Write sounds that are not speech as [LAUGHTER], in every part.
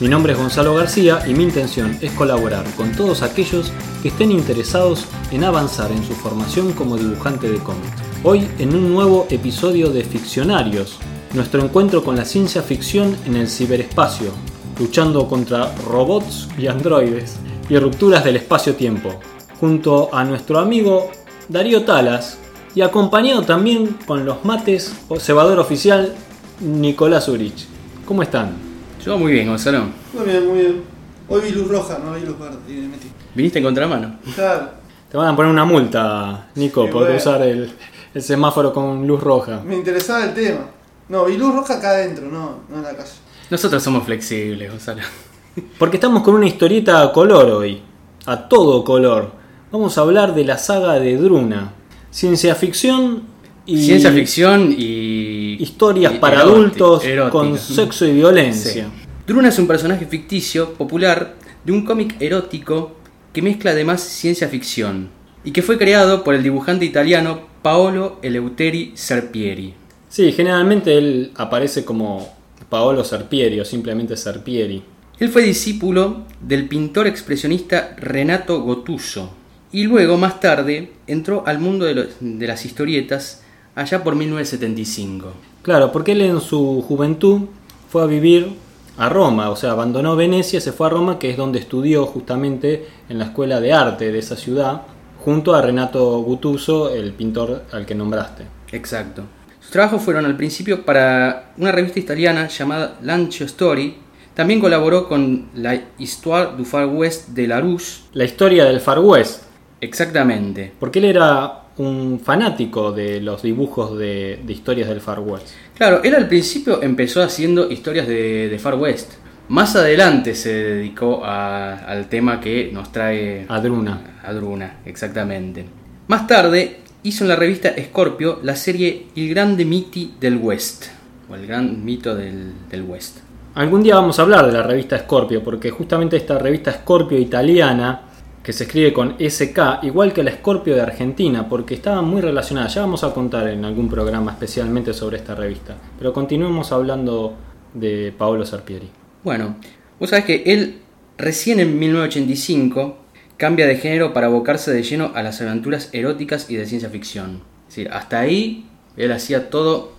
Mi nombre es Gonzalo García y mi intención es colaborar con todos aquellos que estén interesados en avanzar en su formación como dibujante de cómics. Hoy en un nuevo episodio de Ficcionarios, nuestro encuentro con la ciencia ficción en el ciberespacio, luchando contra robots y androides y rupturas del espacio-tiempo, junto a nuestro amigo Darío Talas y acompañado también con los mates cebador oficial Nicolás Urich. ¿Cómo están? Yo muy bien, Gonzalo. Muy bien, muy bien. Hoy vi luz roja, no vi luz verde. y me metí. ¿Viniste en contramano? Claro, Te van a poner una multa, Nico, Sí, por bueno. usar el, el semáforo con luz roja. me interesaba el tema. No, vi luz roja acá adentro, no, no en la calle. Nosotros somos flexibles, Gonzalo. Porque estamos con una historieta a color hoy, a todo color. Vamos a hablar de la saga de Druna. Ciencia ficción y Ciencia ficción y. historias y para adultos erótica. con sexo y violencia. Sí. Druna es un personaje ficticio, popular, de un cómic erótico que mezcla además ciencia ficción y que fue creado por el dibujante italiano Paolo Eleuteri Serpieri. Sí, generalmente él aparece como Paolo Serpieri o simplemente Serpieri. Él fue discípulo del pintor expresionista Renato Gottuso y luego, más tarde, entró al mundo de, los- de las historietas allá por 1975. Claro, porque él en su juventud fue a vivir a Roma, o sea, abandonó Venecia, se fue a Roma, que es donde estudió justamente en la escuela de arte de esa ciudad, junto a Renato Guttuso, el pintor al que nombraste. Exacto. Sus trabajos fueron al principio para una revista italiana llamada Lancio Story. También colaboró con la Histoire du Far West de Larousse. La historia del Far West, Exactamente. porque él era un fanático de los dibujos de, de historias del Far West. Claro, él al principio empezó haciendo historias de, de Far West. Más adelante se dedicó a- al tema que nos trae A Druna. a Druna, exactamente. Más tarde hizo en la revista Scorpio la serie Il Grande Miti del West, o el gran mito del, del West. Algún día vamos a hablar de la revista Scorpio, porque justamente esta revista Scorpio italiana, que se escribe con SK, igual que la Scorpio de Argentina, porque estaban muy relacionadas. Ya vamos a contar en algún programa especialmente sobre esta revista. Pero continuemos hablando de Paolo Serpieri. Bueno, vos sabés que él recién en 1985 cambia de género para abocarse de lleno a las aventuras eróticas y de ciencia ficción. Es decir, hasta ahí él hacía todo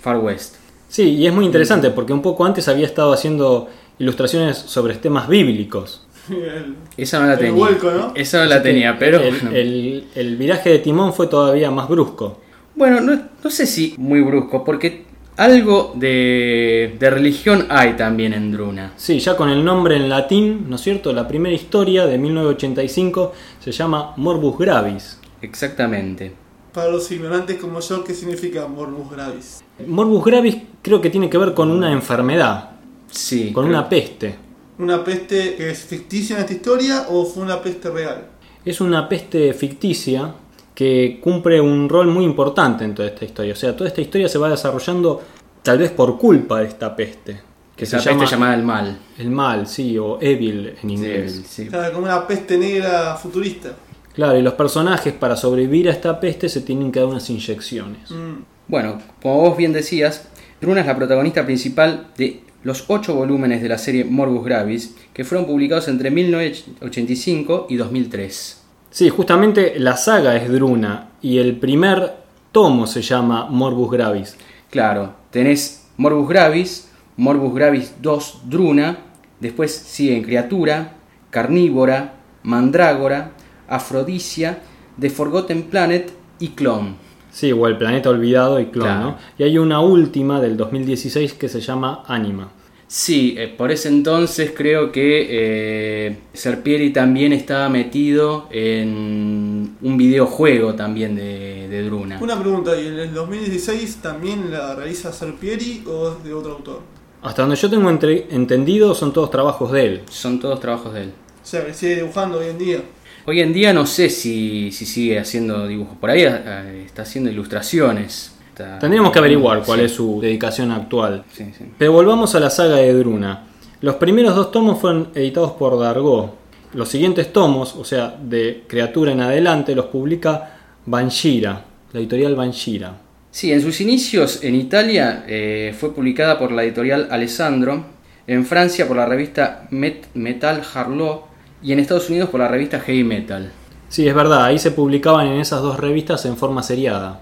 Far West. Sí, y es muy interesante porque un poco antes había estado haciendo ilustraciones sobre temas bíblicos. El- [LAUGHS] Esa no la El tenía. vuelco, ¿no? Esa no la tenía, pero... el, bueno. el- el viraje de timón fue todavía más brusco. Bueno, no, no sé si muy brusco, porque algo de, de religión hay también en Druna. Sí, ya con el nombre en latín, ¿no es cierto? La primera historia de 1985 se llama Morbus Gravis. Exactamente. Para los ignorantes como yo, ¿qué significa morbus gravis? Morbus Gravis creo que tiene que ver con una enfermedad, Sí. con creo- una peste. ¿Una peste que es ficticia en esta historia o fue una peste real? Es una peste ficticia que cumple un rol muy importante en toda esta historia. O sea, toda esta historia se va desarrollando tal vez por culpa de esta peste. Que Esa se peste llama llamada el mal. el mal, sí, o evil en inglés. Sí, como una peste negra futurista. Claro, y los personajes para sobrevivir a esta peste se tienen que dar unas inyecciones. Mm. Bueno, como vos bien decías, Druna es la protagonista principal de los ocho volúmenes de la serie Morbus Gravis, que fueron publicados entre 1985 y 2003. Sí, justamente la saga es Druna y el primer tomo se llama Morbus Gravis. Claro, tenés Morbus Gravis, Morbus Gravis 2 Druna, después siguen Criatura, Carnívora, Mandrágora, Afrodisia, The Forgotten Planet y Clone. Sí, o El Planeta Olvidado y Clon, Claro. ¿no? Y hay una última del 2016 que se llama Anima. Sí, eh, por ese entonces creo que eh, Serpieri también estaba metido en un videojuego también de, de Druna. Una pregunta, ¿y en el 2016 también la realiza Serpieri o es de otro autor? Hasta donde yo tengo entre- entendido son todos trabajos de él. Son todos trabajos de él. O sea, que sigue dibujando hoy en día. Hoy en día no sé si, si sigue haciendo dibujos. Por ahí eh, está haciendo ilustraciones. Está- Tendríamos que averiguar cuál Sí, es su dedicación actual. Sí, sí. Pero volvamos a la saga de Druna. Los primeros dos tomos fueron editados por Dargo. Los siguientes tomos, o sea, de Criatura en adelante, los publica Banshira, la editorial Banshira. Sí, en sus inicios en Italia eh, fue publicada por la editorial Alessandro, en Francia por la revista Met- Metal Harlow y en Estados Unidos por la revista Heavy Metal. Sí, es verdad, ahí se publicaban en esas dos revistas en forma seriada.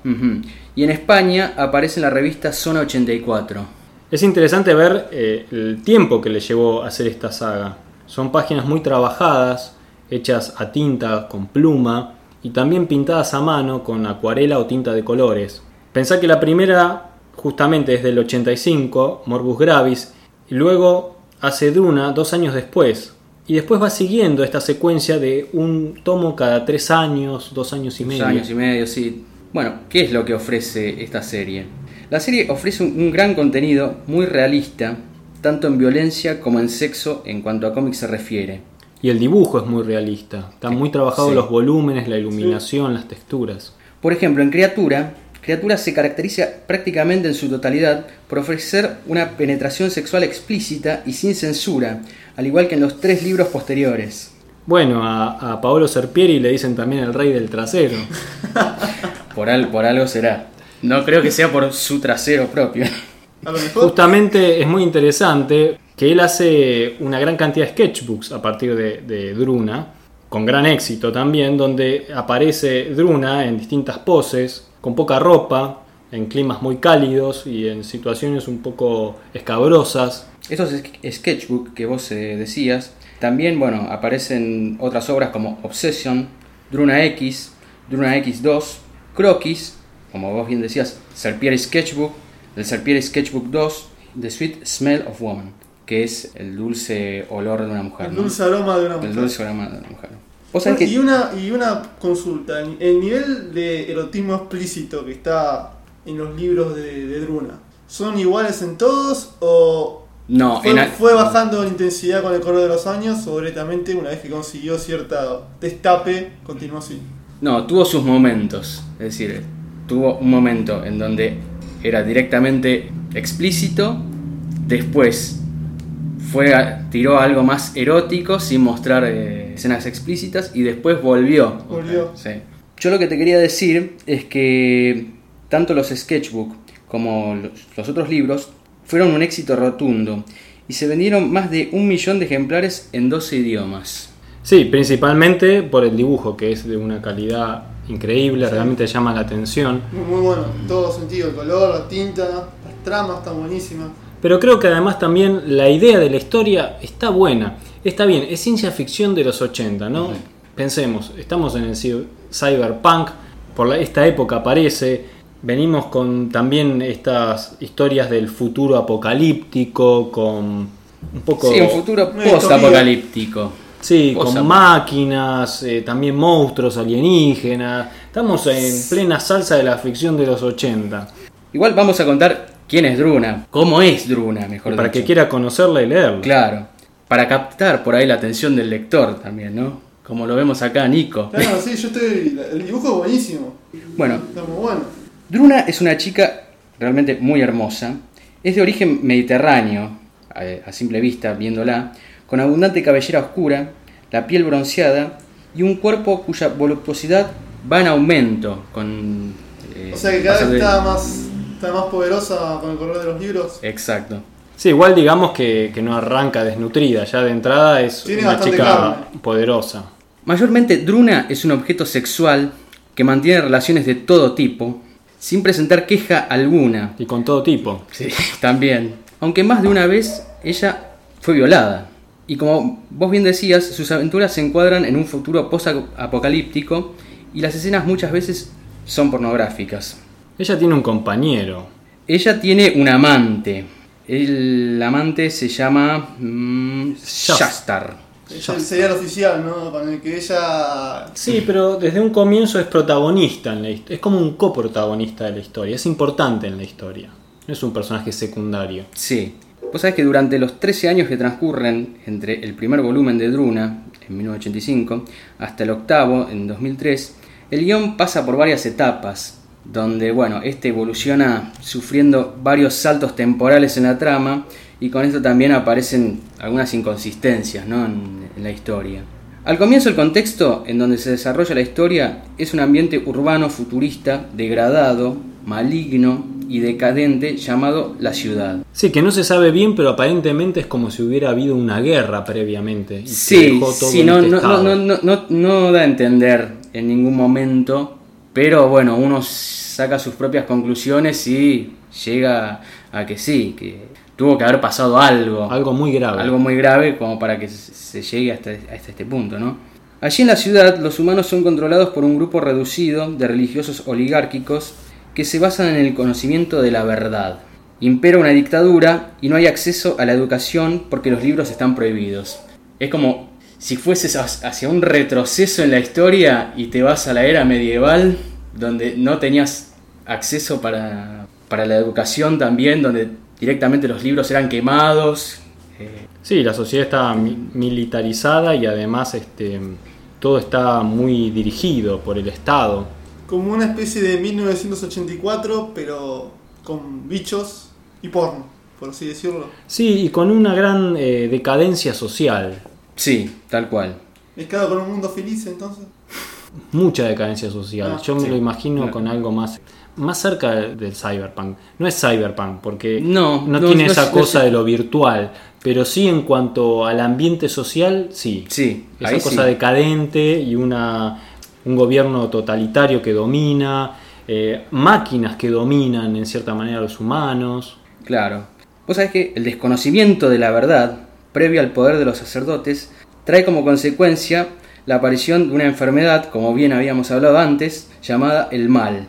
Y en España aparece en la revista Zona 84. Es interesante ver eh, el tiempo que le llevó a hacer esta saga. Son páginas muy trabajadas, hechas a tinta, con pluma, y también pintadas a mano con acuarela o tinta de colores. Pensá que la primera justamente es del 85, Morbus Gravis, y luego hace Druna dos años después. Y después va siguiendo esta secuencia de un tomo cada tres años, dos años y Dos medio. años y medio, sí. Bueno, ¿qué es lo que ofrece esta serie? La serie ofrece un, un gran contenido muy realista, tanto en violencia como en sexo en cuanto a cómics se refiere. Y el dibujo es muy realista. Están muy trabajados Sí. los volúmenes, la iluminación, las texturas. Por ejemplo, en Criatura, Criatura se caracteriza prácticamente en su totalidad por ofrecer una penetración sexual explícita y sin censura, al igual que en los tres libros posteriores. Bueno, a, a Paolo Serpieri le dicen también el rey del trasero. [LAUGHS] Por, al- por algo será. No creo que sea por su trasero propio. Justamente es muy interesante que él hace una gran cantidad de sketchbooks a partir de, de Druna, con gran éxito también, donde aparece Druna en distintas poses, con poca ropa, en climas muy cálidos y en situaciones un poco escabrosas. Estos sk- sketchbook que vos eh, decías, también bueno, aparecen otras obras como Obsession, Druna X, Druna X2, Croquis, como vos bien decías, Serpieri Sketchbook, el Serpieri Sketchbook 2, The Sweet Smell of Woman, que es el dulce olor de una mujer. El ¿no? dulce aroma de una El mujer. dulce aroma de una mujer. Vos sabés y, una, y una consulta, el nivel de erotismo explícito que está en los libros de, de Druna, ¿son iguales en todos o no, fue, en al- fue bajando en intensidad con el correr de los años o directamente una vez que consiguió cierta destape, continuó así? No, tuvo sus momentos. Es decir, tuvo un momento en donde era directamente explícito, después fue a- tiró algo más erótico sin mostrar eh, escenas explícitas y después volvió. Volvió. Sí. Yo lo que te quería decir es que tanto los sketchbook como los, los otros libros fueron un éxito rotundo y se vendieron más de un millón de ejemplares en 12 idiomas. Sí, principalmente por el dibujo, que es de una calidad increíble, realmente llama la atención. Muy, muy bueno, en todo sentido, el color, la tinta, las tramas están buenísimas. Pero creo que además también la idea de la historia está buena. Está bien, es ciencia ficción de los 80, ¿no? Pensemos, estamos en el cy- cyberpunk, por la- esta época aparece, venimos con también estas historias del futuro apocalíptico, con un poco... Sí, un futuro post-apocalíptico. Sí, Post- con máquinas, eh, también monstruos alienígenas. Estamos en plena salsa de la ficción de los 80. Igual vamos a contar quién es Druna, cómo es Druna, mejor Para dicho. que quiera conocerla y leerla. Claro, para captar por ahí la atención del lector también, ¿no? Como lo vemos acá, Nico. Claro, sí, yo estoy. El dibujo es buenísimo. Bueno, Está muy bueno. Druna es una chica realmente muy hermosa. Es de origen mediterráneo, a, a simple vista viéndola, con abundante cabellera oscura, la piel bronceada y un cuerpo cuya voluptuosidad va en aumento con... eh, O sea que cada paso vez está más, está más poderosa con el correr de los libros. Exacto. Sí, igual digamos que, que no arranca desnutrida, ya de entrada es Tiene una chica carne. poderosa. Mayormente Druna es un objeto sexual que mantiene relaciones de todo tipo, sin presentar queja alguna. Y con todo tipo. Sí, [LAUGHS] también. Aunque más de una vez ella fue violada. Y como vos bien decías, sus aventuras se encuadran en un futuro post-apocalíptico y las escenas muchas veces son pornográficas. Ella tiene un compañero. Ella tiene un amante. El amante se llama mm, Shas- Shastar. Es el serial oficial, ¿no? Con el que ella. Sí, pero desde un comienzo es protagonista en la historia. Es como un coprotagonista de la historia. Es importante en la historia. No es un personaje secundario. Sí. Vos sabés que durante los 13 años que transcurren entre el primer volumen de Druna, en 1985, hasta el octavo, en 2003, el guion pasa por varias etapas, donde bueno, este evoluciona sufriendo varios saltos temporales en la trama y con esto también aparecen algunas inconsistencias ¿no? en, en la historia. Al comienzo el contexto en donde se desarrolla la historia es un ambiente urbano futurista, degradado, maligno y decadente llamado la ciudad. Sí, que no se sabe bien, pero aparentemente es como si hubiera habido una guerra previamente. y Sí, dejó todo sí, este no, no, no, no da a entender en ningún momento, pero bueno, uno saca sus propias conclusiones y llega a que sí, que tuvo que haber pasado algo, Algo muy grave. algo muy grave como para que se llegue hasta, hasta este punto, ¿no? Allí en la ciudad los humanos son controlados por un grupo reducido de religiosos oligárquicos que se basan en el conocimiento de la verdad. Impera una dictadura y no hay acceso a la educación porque los libros están prohibidos. Es como si fueses ha- hacia un retroceso en la historia y te vas a la era medieval donde no tenías acceso para, para la educación también, donde directamente los libros eran quemados. eh, Sí, la sociedad está mi- militarizada y además este, todo está muy dirigido por el Estado. Como una especie de 1984, pero con bichos y porno, por así decirlo. Sí, y con una gran eh, decadencia social. Sí, tal cual. Mezclado con un mundo feliz, entonces. Mucha decadencia social. Ah, Yo me sí. lo imagino Claro. con algo más más cerca del cyberpunk. No es cyberpunk porque No, no, tiene no esa es- no cosa es- de lo virtual, pero sí en cuanto al ambiente social, sí. Sí, Esa cosa sí. decadente y una, un gobierno totalitario que domina, eh, máquinas que dominan en cierta manera a los humanos. Claro. Vos sabés que el desconocimiento de la verdad, previo al poder de los sacerdotes, trae como consecuencia la aparición de una enfermedad, como bien habíamos hablado antes, llamada el mal,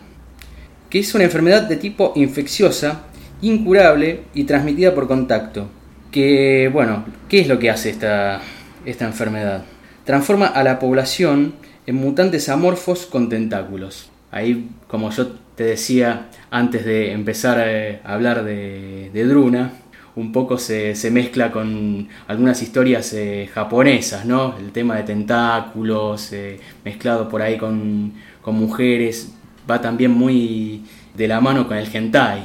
que es una enfermedad de tipo infecciosa, incurable y transmitida por contacto. Que, bueno, ¿qué es lo que hace esta, esta enfermedad? Transforma a la población en mutantes amorfos con tentáculos. Ahí, como yo te decía antes de empezar eh, a hablar de, de Druna, un poco se, se mezcla con algunas historias eh, japonesas, ¿no? El tema de tentáculos, eh, mezclado por ahí con, con mujeres, va también muy de la mano con el hentai.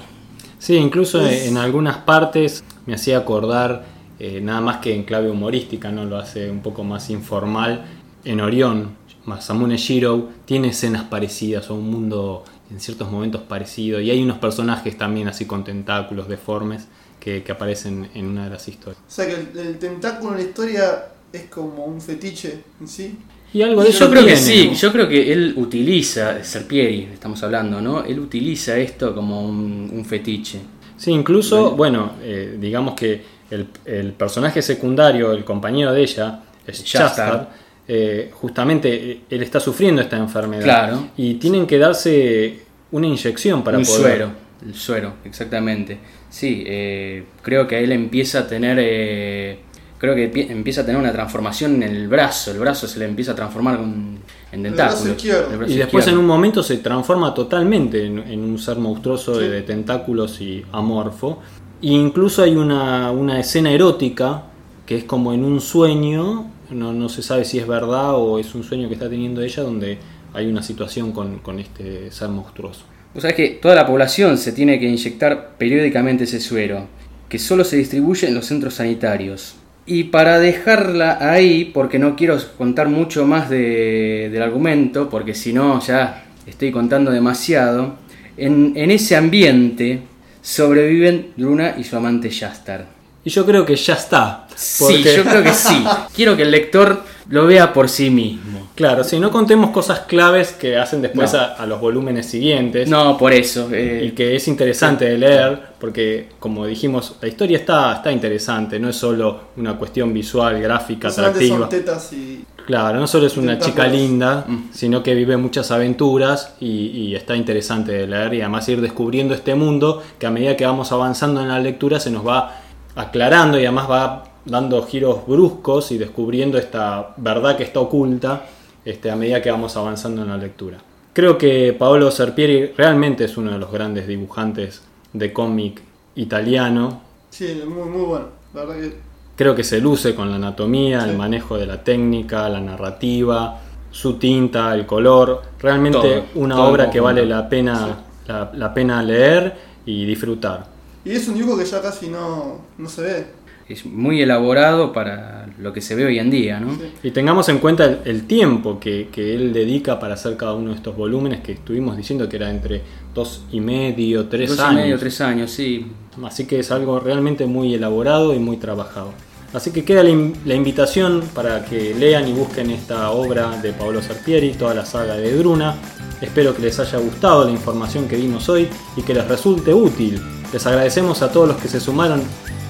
Sí, incluso Es- en algunas partes me hacía acordar, eh, nada más que en clave humorística, no lo hace un poco más informal, en Orión, Masamune Shiro tiene escenas parecidas o un mundo en ciertos momentos parecido y hay unos personajes también así con tentáculos deformes que, que aparecen en una de las historias. O sea que el, el tentáculo en la historia es como un fetiche en sí. Y algo de Yo eso creo que sí, yo creo que él utiliza, Serpieri, estamos hablando, ¿no? Él utiliza esto como un, un fetiche. Sí, incluso, bueno, eh, digamos que el, el personaje secundario, el compañero de ella, es Shastar. Eh, justamente eh, él está sufriendo esta enfermedad. Claro. Y tienen que darse una inyección para un poder. suero, el suero, exactamente. Sí, eh, creo que él empieza a tener, eh, creo que empie- empieza a tener una transformación en el brazo, el brazo se le empieza a transformar en, en El brazo tentáculos. izquierdo. El brazo Y después en un momento se transforma totalmente en, en un ser monstruoso Sí. de, de tentáculos y amorfo. E incluso hay una, una escena erótica que es como en un sueño, no, no se sabe si es verdad o es un sueño que está teniendo ella, donde hay una situación con, con este ser monstruoso. Vos sabés que toda la población se tiene que inyectar periódicamente ese suero, que solo se distribuye en los centros sanitarios. Y para dejarla ahí, porque no quiero contar mucho más de- del argumento, porque si no ya estoy contando demasiado, en, en ese ambiente sobreviven Druna y su amante Yastar. Y yo creo que ya está. Sí, yo creo que sí. [LAUGHS] Quiero que el lector lo vea por sí mismo. Claro, si no contemos cosas claves que hacen después No. a, a los volúmenes siguientes. No, por eso. eh, y que es interesante de leer porque como dijimos la historia está, está interesante no es solo una cuestión visual gráfica atractiva son tetas y. claro no solo es una chica linda Mm. sino que vive muchas aventuras y, y está interesante de leer y además ir descubriendo este mundo que a medida que vamos avanzando en la lectura se nos va aclarando y además va dando giros bruscos y descubriendo esta verdad que está oculta este, a medida que vamos avanzando en la lectura. Creo que Paolo Serpieri realmente es uno de los grandes dibujantes de cómic italiano. Sí, muy, muy bueno. La verdad que creo que se luce con la anatomía, Sí. el manejo de la técnica, la narrativa, su tinta, el color. Realmente Todo, una todo obra que vale la pena, la, la pena leer y disfrutar. Y es un dibujo que ya casi no, no se ve. Es muy elaborado para lo que se ve hoy en día, ¿no? Sí. Y tengamos en cuenta el, el tiempo que, que él dedica para hacer cada uno de estos volúmenes que estuvimos diciendo que era entre dos y medio, tres Dos años. y medio, tres años, sí. Así que es algo realmente muy elaborado y muy trabajado. Así que queda la, in- la invitación para que lean y busquen esta obra de Paolo Serpieri, toda la saga de Druna. Espero que les haya gustado la información que dimos hoy y que les resulte útil. Les agradecemos a todos los que se sumaron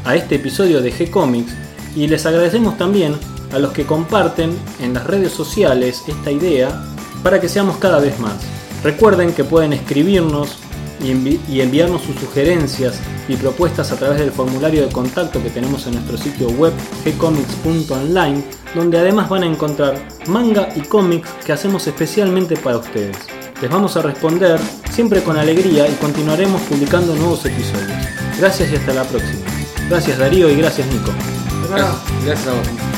a este episodio de G-Comics y les agradecemos también a los que comparten en las redes sociales esta idea para que seamos cada vez más. Recuerden que pueden escribirnos y, envi- y enviarnos sus sugerencias y propuestas a través del formulario de contacto que tenemos en nuestro sitio web gcomics.online, donde además van a encontrar manga y cómics que hacemos especialmente para ustedes. Les vamos a responder siempre con alegría y continuaremos publicando nuevos episodios. Gracias y hasta la próxima. Gracias Darío y gracias Nico. Gracias a vos.